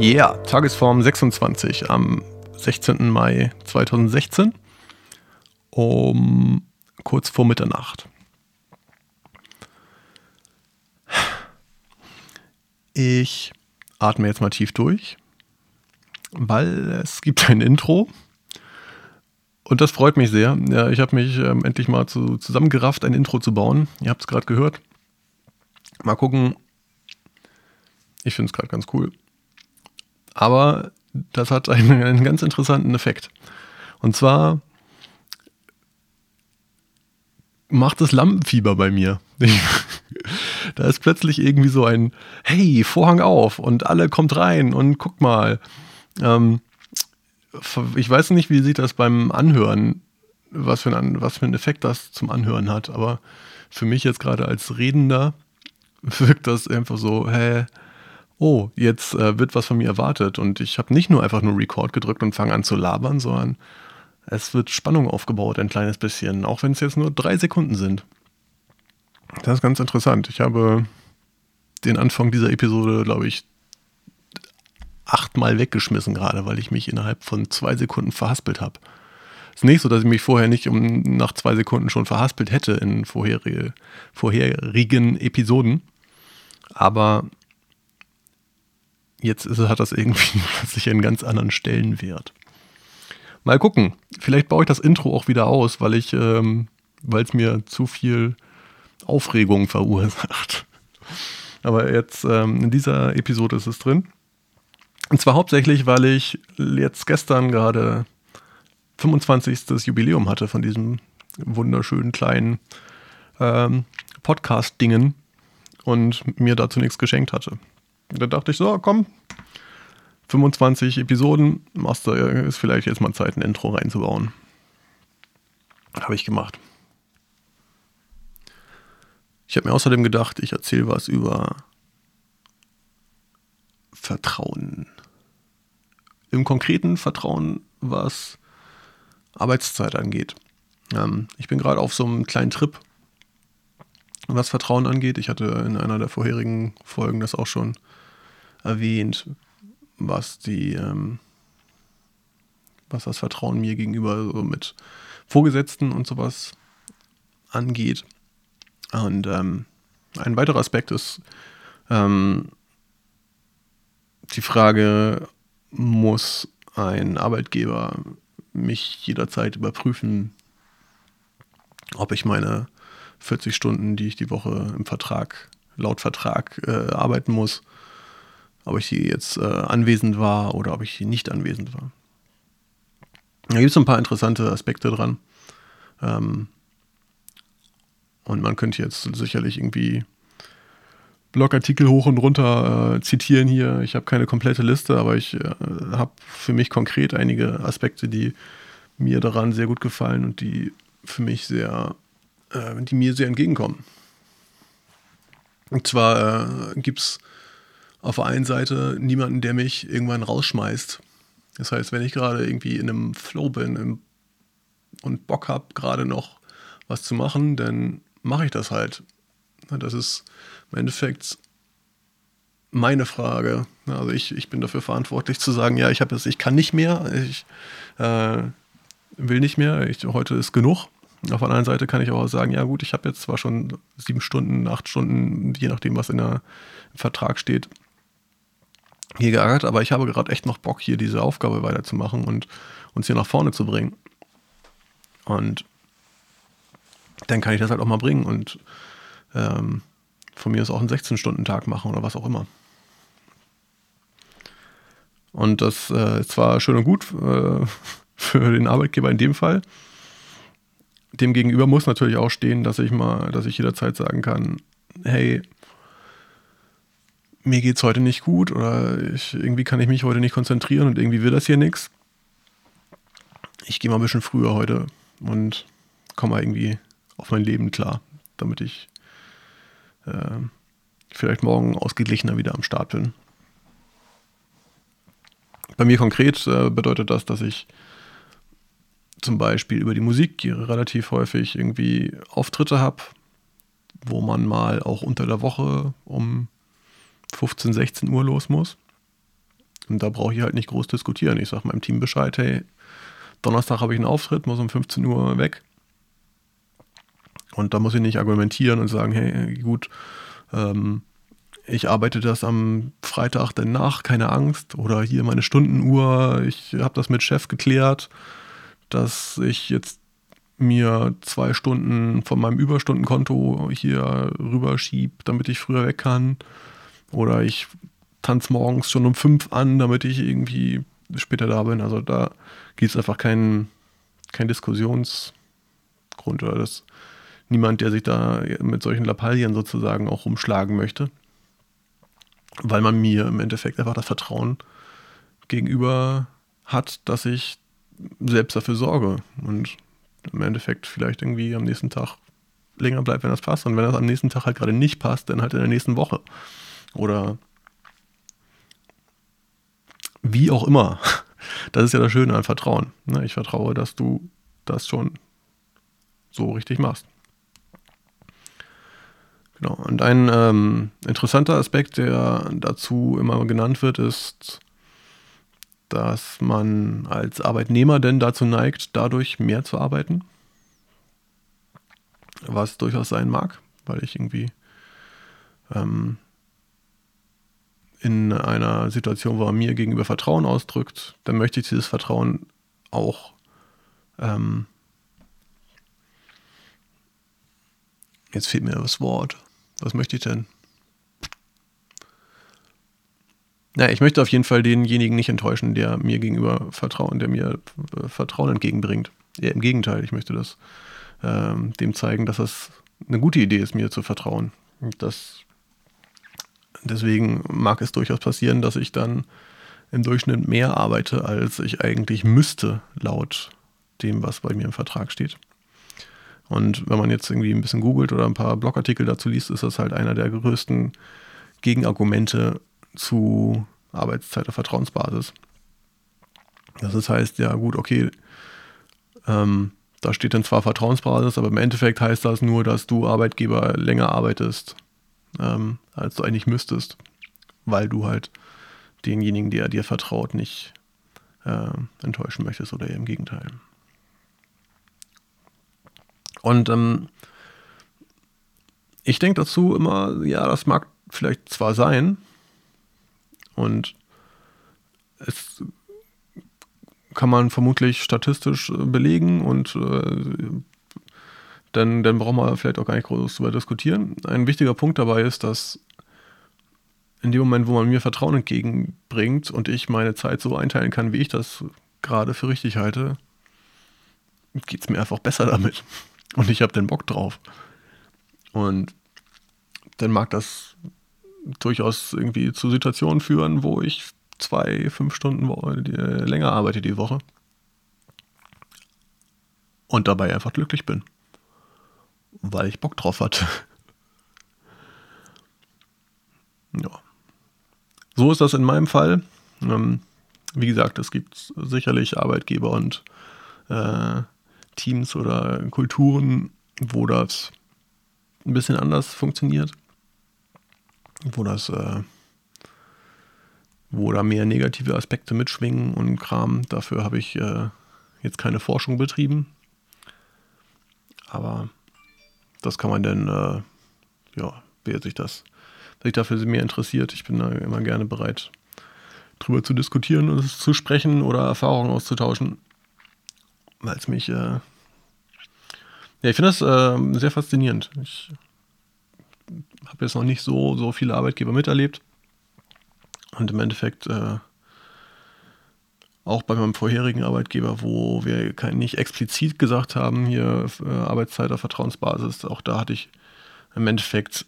Ja, yeah, Tagesform 26 am 16. Mai 2016 um kurz vor Mitternacht. Ich atme jetzt mal tief durch, weil es gibt ein Intro. Und das freut mich sehr. Ja, ich habe mich ähm, endlich mal zu, zusammengerafft, ein Intro zu bauen. Ihr habt es gerade gehört. Mal gucken. Ich finde es gerade ganz cool. Aber das hat einen, einen ganz interessanten Effekt. Und zwar macht es Lampenfieber bei mir. da ist plötzlich irgendwie so ein, hey, Vorhang auf und alle kommt rein und guckt mal. Ähm, ich weiß nicht, wie sieht das beim Anhören, was für, ein, was für einen Effekt das zum Anhören hat, aber für mich jetzt gerade als Redender wirkt das einfach so, hä, oh, jetzt äh, wird was von mir erwartet und ich habe nicht nur einfach nur Record gedrückt und fange an zu labern, sondern es wird Spannung aufgebaut, ein kleines bisschen, auch wenn es jetzt nur drei Sekunden sind. Das ist ganz interessant. Ich habe den Anfang dieser Episode, glaube ich, achtmal weggeschmissen gerade, weil ich mich innerhalb von zwei Sekunden verhaspelt habe. Ist nicht so, dass ich mich vorher nicht um nach zwei Sekunden schon verhaspelt hätte in vorherige, vorherigen Episoden. Aber jetzt ist, hat das irgendwie plötzlich einen ganz anderen Stellenwert. Mal gucken. Vielleicht baue ich das Intro auch wieder aus, weil ich, ähm, weil es mir zu viel Aufregung verursacht. Aber jetzt ähm, in dieser Episode ist es drin. Und zwar hauptsächlich, weil ich jetzt gestern gerade 25. Jubiläum hatte von diesem wunderschönen kleinen ähm, Podcast-Dingen und mir dazu nichts geschenkt hatte. Da dachte ich so, komm, 25 Episoden, machst du, ist vielleicht jetzt mal Zeit, ein Intro reinzubauen. Habe ich gemacht. Ich habe mir außerdem gedacht, ich erzähle was über Vertrauen. Im konkreten Vertrauen, was Arbeitszeit angeht. Ähm, ich bin gerade auf so einem kleinen Trip, was Vertrauen angeht. Ich hatte in einer der vorherigen Folgen das auch schon erwähnt, was die, ähm, was das Vertrauen mir gegenüber so mit Vorgesetzten und sowas angeht. Und ähm, ein weiterer Aspekt ist ähm, die Frage, muss ein Arbeitgeber mich jederzeit überprüfen, ob ich meine 40 Stunden, die ich die Woche im Vertrag, laut Vertrag äh, arbeiten muss, ob ich hier jetzt äh, anwesend war oder ob ich hier nicht anwesend war. Da gibt es ein paar interessante Aspekte dran. Ähm, und man könnte jetzt sicherlich irgendwie Blogartikel hoch und runter äh, zitieren hier. Ich habe keine komplette Liste, aber ich äh, habe für mich konkret einige Aspekte, die mir daran sehr gut gefallen und die für mich sehr, äh, die mir sehr entgegenkommen. Und zwar äh, gibt es auf der einen Seite niemanden, der mich irgendwann rausschmeißt. Das heißt, wenn ich gerade irgendwie in einem Flow bin und Bock habe, gerade noch was zu machen, dann mache ich das halt. Das ist im Endeffekt meine Frage. Also ich, ich bin dafür verantwortlich zu sagen, ja, ich habe es, ich kann nicht mehr, ich äh, will nicht mehr, ich, heute ist genug. Auf der anderen Seite kann ich auch sagen, ja gut, ich habe jetzt zwar schon sieben Stunden, acht Stunden, je nachdem, was in der, im Vertrag steht, hier geärgert, aber ich habe gerade echt noch Bock, hier diese Aufgabe weiterzumachen und uns hier nach vorne zu bringen. Und dann kann ich das halt auch mal bringen und ähm, von mir ist auch einen 16-Stunden-Tag machen oder was auch immer. Und das äh, ist zwar schön und gut äh, für den Arbeitgeber in dem Fall. Demgegenüber muss natürlich auch stehen, dass ich mal, dass ich jederzeit sagen kann, hey, mir geht es heute nicht gut oder ich, irgendwie kann ich mich heute nicht konzentrieren und irgendwie will das hier nichts. Ich gehe mal ein bisschen früher heute und komme mal irgendwie auf mein Leben klar, damit ich äh, vielleicht morgen ausgeglichener wieder am Start bin. Bei mir konkret äh, bedeutet das, dass ich zum Beispiel über die Musik relativ häufig irgendwie Auftritte habe, wo man mal auch unter der Woche um 15, 16 Uhr los muss. Und da brauche ich halt nicht groß diskutieren. Ich sage meinem Team Bescheid, hey, Donnerstag habe ich einen Auftritt, muss um 15 Uhr weg. Und da muss ich nicht argumentieren und sagen, hey, gut, ähm, ich arbeite das am Freitag dann nach, keine Angst. Oder hier meine Stundenuhr, ich habe das mit Chef geklärt, dass ich jetzt mir zwei Stunden von meinem Überstundenkonto hier rüberschiebe, damit ich früher weg kann. Oder ich tanze morgens schon um fünf an, damit ich irgendwie später da bin. Also da gibt es einfach keinen kein Diskussionsgrund oder das niemand, der sich da mit solchen Lappalien sozusagen auch rumschlagen möchte. Weil man mir im Endeffekt einfach das Vertrauen gegenüber hat, dass ich selbst dafür sorge und im Endeffekt vielleicht irgendwie am nächsten Tag länger bleibt, wenn das passt. Und wenn das am nächsten Tag halt gerade nicht passt, dann halt in der nächsten Woche. Oder wie auch immer. Das ist ja das Schöne an Vertrauen. Ne? Ich vertraue, dass du das schon so richtig machst. Genau. Und ein ähm, interessanter Aspekt, der dazu immer genannt wird, ist, dass man als Arbeitnehmer denn dazu neigt, dadurch mehr zu arbeiten. Was durchaus sein mag, weil ich irgendwie ähm, in einer Situation, wo er mir gegenüber Vertrauen ausdrückt, dann möchte ich dieses Vertrauen auch ähm, jetzt fehlt mir das Wort. Was möchte ich denn? Na, ich möchte auf jeden Fall denjenigen nicht enttäuschen, der mir gegenüber Vertrauen, der mir äh, Vertrauen entgegenbringt. Ja, Im Gegenteil, ich möchte das ähm, dem zeigen, dass das eine gute Idee ist, mir zu vertrauen. Das, deswegen mag es durchaus passieren, dass ich dann im Durchschnitt mehr arbeite, als ich eigentlich müsste, laut dem, was bei mir im Vertrag steht. Und wenn man jetzt irgendwie ein bisschen googelt oder ein paar Blogartikel dazu liest, ist das halt einer der größten Gegenargumente zu Arbeitszeit auf Vertrauensbasis. Das heißt, ja gut, okay, ähm, da steht dann zwar Vertrauensbasis, aber im Endeffekt heißt das nur, dass du Arbeitgeber länger arbeitest, ähm, als du eigentlich müsstest, weil du halt denjenigen, der dir vertraut, nicht äh, enttäuschen möchtest oder im Gegenteil. Und ähm, ich denke dazu immer, ja, das mag vielleicht zwar sein und es kann man vermutlich statistisch äh, belegen und äh, dann, dann braucht man vielleicht auch gar nicht groß darüber diskutieren. Ein wichtiger Punkt dabei ist, dass in dem Moment, wo man mir Vertrauen entgegenbringt und ich meine Zeit so einteilen kann, wie ich das gerade für richtig halte, geht es mir einfach besser damit. Und ich habe den Bock drauf. Und dann mag das durchaus irgendwie zu Situationen führen, wo ich zwei, fünf Stunden länger arbeite die Woche. Und dabei einfach glücklich bin. Weil ich Bock drauf hatte. ja. So ist das in meinem Fall. Ähm, wie gesagt, es gibt sicherlich Arbeitgeber und äh, Teams oder Kulturen, wo das ein bisschen anders funktioniert, wo das, äh, wo da mehr negative Aspekte mitschwingen und Kram. Dafür habe ich äh, jetzt keine Forschung betrieben, aber das kann man dann, äh, ja, wer sich das, sich dafür mehr interessiert, ich bin da immer gerne bereit, drüber zu diskutieren und zu sprechen oder Erfahrungen auszutauschen weil es mich. Äh ja, ich finde das äh, sehr faszinierend. Ich habe jetzt noch nicht so, so viele Arbeitgeber miterlebt. Und im Endeffekt äh, auch bei meinem vorherigen Arbeitgeber, wo wir kein, nicht explizit gesagt haben, hier äh, Arbeitszeit auf Vertrauensbasis, auch da hatte ich im Endeffekt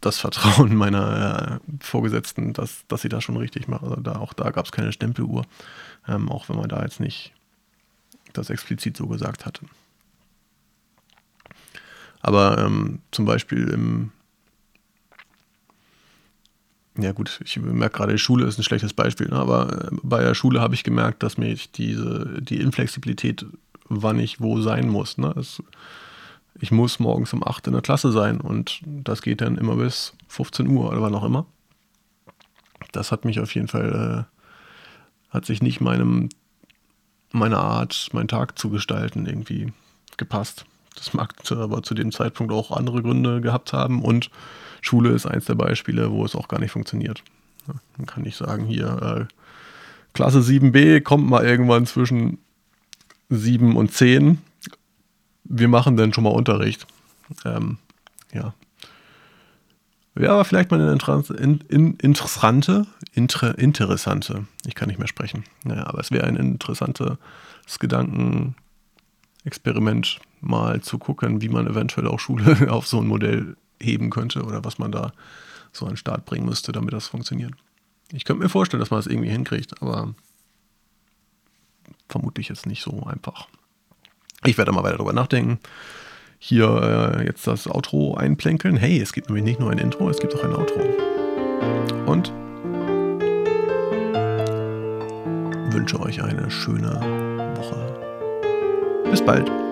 das Vertrauen meiner äh, Vorgesetzten, dass, dass sie das schon richtig machen. Also da, auch da gab es keine Stempeluhr, ähm, auch wenn man da jetzt nicht das explizit so gesagt hatte. Aber ähm, zum Beispiel im, ja gut, ich merke gerade, die Schule ist ein schlechtes Beispiel, ne? aber äh, bei der Schule habe ich gemerkt, dass mir diese, die Inflexibilität, wann ich wo sein muss. Ne? Es, ich muss morgens um 8 in der Klasse sein und das geht dann immer bis 15 Uhr oder wann auch immer. Das hat mich auf jeden Fall äh, hat sich nicht meinem, meiner Art, meinen Tag zu gestalten irgendwie gepasst. Das mag aber zu dem Zeitpunkt auch andere Gründe gehabt haben und Schule ist eins der Beispiele, wo es auch gar nicht funktioniert. Man kann nicht sagen, hier äh, Klasse 7b kommt mal irgendwann zwischen 7 und 10. Wir machen dann schon mal Unterricht. Ähm, ja. Wäre aber vielleicht mal eine in, in, interessante, inter, interessante, ich kann nicht mehr sprechen. Naja, aber es wäre ein interessantes Gedankenexperiment, mal zu gucken, wie man eventuell auch Schule auf so ein Modell heben könnte oder was man da so an den Start bringen müsste, damit das funktioniert. Ich könnte mir vorstellen, dass man das irgendwie hinkriegt, aber vermutlich jetzt nicht so einfach. Ich werde mal weiter darüber nachdenken. Hier äh, jetzt das Outro einplänkeln. Hey, es gibt nämlich nicht nur ein Intro, es gibt auch ein Outro. Und wünsche euch eine schöne Woche. Bis bald.